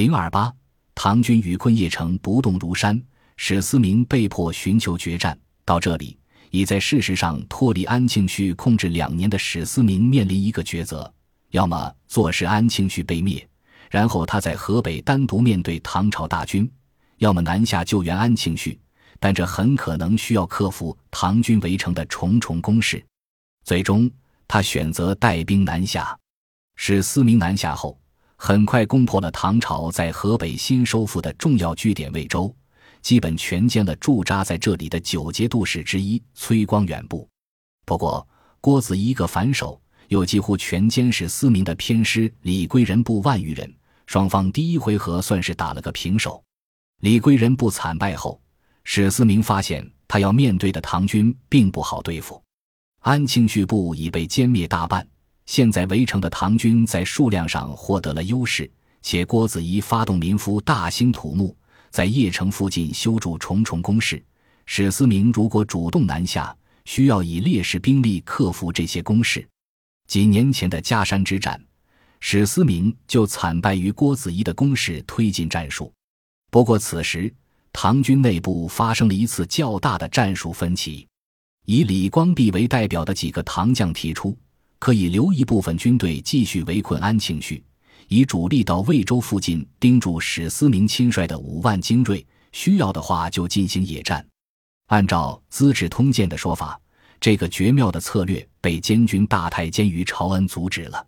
零二八，唐军与昆邺城不动如山，史思明被迫寻求决战。到这里，已在事实上脱离安庆绪控制两年的史思明面临一个抉择：要么坐视安庆绪被灭，然后他在河北单独面对唐朝大军；要么南下救援安庆绪，但这很可能需要克服唐军围城的重重攻势。最终，他选择带兵南下。史思明南下后。很快攻破了唐朝在河北新收复的重要据点魏州，基本全歼了驻扎在这里的九节度使之一崔光远部。不过，郭子仪一个反手，又几乎全歼史思明的偏师李归仁部万余人。双方第一回合算是打了个平手。李归仁部惨败后，史思明发现他要面对的唐军并不好对付，安庆绪部已被歼灭大半。现在围城的唐军在数量上获得了优势，且郭子仪发动民夫大兴土木，在邺城附近修筑重重工事。史思明如果主动南下，需要以劣势兵力克服这些工事。几年前的嘉山之战，史思明就惨败于郭子仪的攻势推进战术。不过此时唐军内部发生了一次较大的战术分歧，以李光弼为代表的几个唐将提出。可以留一部分军队继续围困安庆绪，以主力到魏州附近盯住史思明亲率的五万精锐，需要的话就进行野战。按照《资治通鉴》的说法，这个绝妙的策略被监军大太监于朝恩阻止了。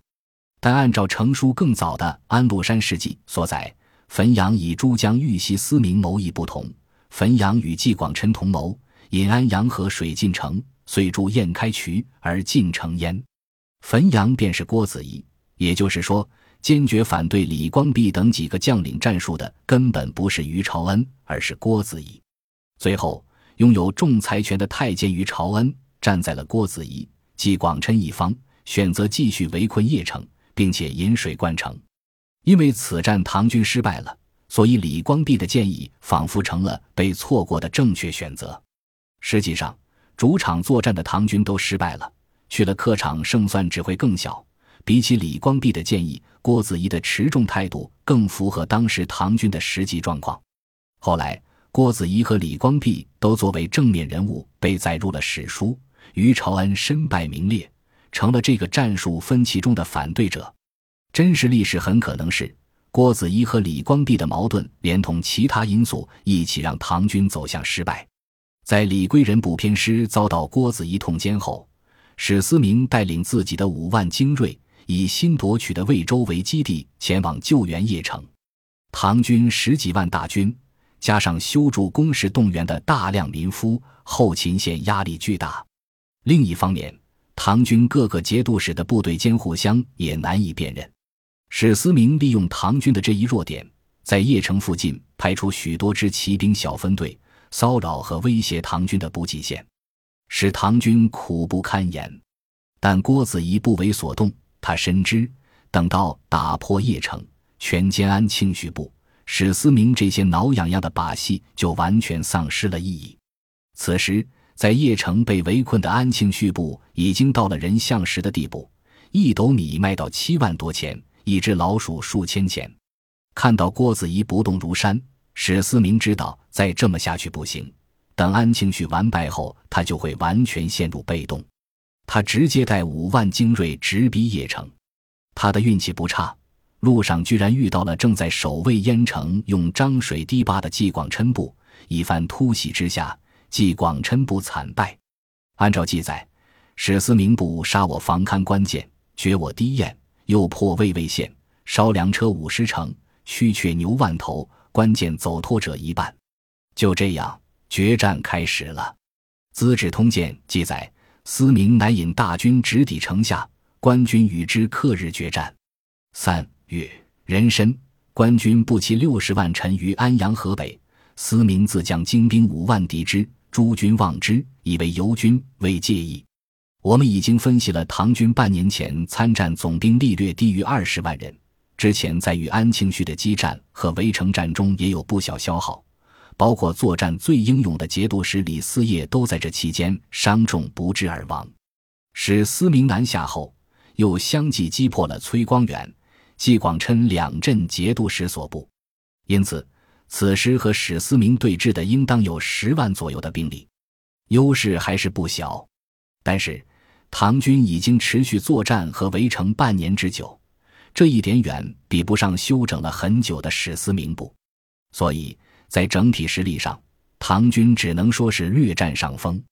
但按照成书更早的《安禄山事迹》所载，汾阳以诸将遇袭思明谋议不同，汾阳与纪广琛同谋引安阳河水进城，遂筑堰开渠而进城焉。汾阳便是郭子仪，也就是说，坚决反对李光弼等几个将领战术的根本不是于朝恩，而是郭子仪。最后，拥有仲裁权的太监于朝恩站在了郭子仪、纪广琛一方，选择继续围困邺城，并且引水灌城。因为此战唐军失败了，所以李光弼的建议仿佛成了被错过的正确选择。实际上，主场作战的唐军都失败了。去了客场，胜算只会更小。比起李光弼的建议，郭子仪的持重态度更符合当时唐军的实际状况。后来，郭子仪和李光弼都作为正面人物被载入了史书，于朝恩身败名裂，成了这个战术分歧中的反对者。真实历史很可能是郭子仪和李光弼的矛盾，连同其他因素一起让唐军走向失败。在李贵仁部偏师遭到郭子仪痛歼后。史思明带领自己的五万精锐，以新夺取的魏州为基地，前往救援邺城。唐军十几万大军，加上修筑工事动员的大量民夫，后勤线压力巨大。另一方面，唐军各个节度使的部队间互相也难以辨认。史思明利用唐军的这一弱点，在邺城附近派出许多支骑兵小分队，骚扰和威胁唐军的补给线。使唐军苦不堪言，但郭子仪不为所动。他深知，等到打破邺城、全歼安庆绪部，史思明这些挠痒痒的把戏就完全丧失了意义。此时，在邺城被围困的安庆绪部已经到了人相食的地步，一斗米卖到七万多钱，一只老鼠数千钱。看到郭子仪不动如山，史思明知道再这么下去不行。等安庆绪完败后，他就会完全陷入被动。他直接带五万精锐直逼邺城。他的运气不差，路上居然遇到了正在守卫燕城、用漳水堤坝的纪广琛部。一番突袭之下，纪广琛部惨败。按照记载，史思明部杀我房勘关键，掘我堤堰，又破魏魏县，烧粮车五十乘，驱却牛万头，关键走脱者一半。就这样。决战开始了，《资治通鉴》记载，思明乃引大军直抵城下，官军与之克日决战。三月壬申，官军不齐六十万陈于安阳河北，思明自将精兵五万敌之，诸军望之，以为游军，未介意。我们已经分析了唐军半年前参战总兵力略低于二十万人，之前在与安庆绪的激战和围城战中也有不小消耗。包括作战最英勇的节度使李嗣业都在这期间伤重不治而亡。史思明南下后，又相继击破了崔光远、纪广琛两镇节度使所部。因此，此时和史思明对峙的应当有十万左右的兵力，优势还是不小。但是，唐军已经持续作战和围城半年之久，这一点远比不上休整了很久的史思明部，所以在整体实力上，唐军只能说是略占上风。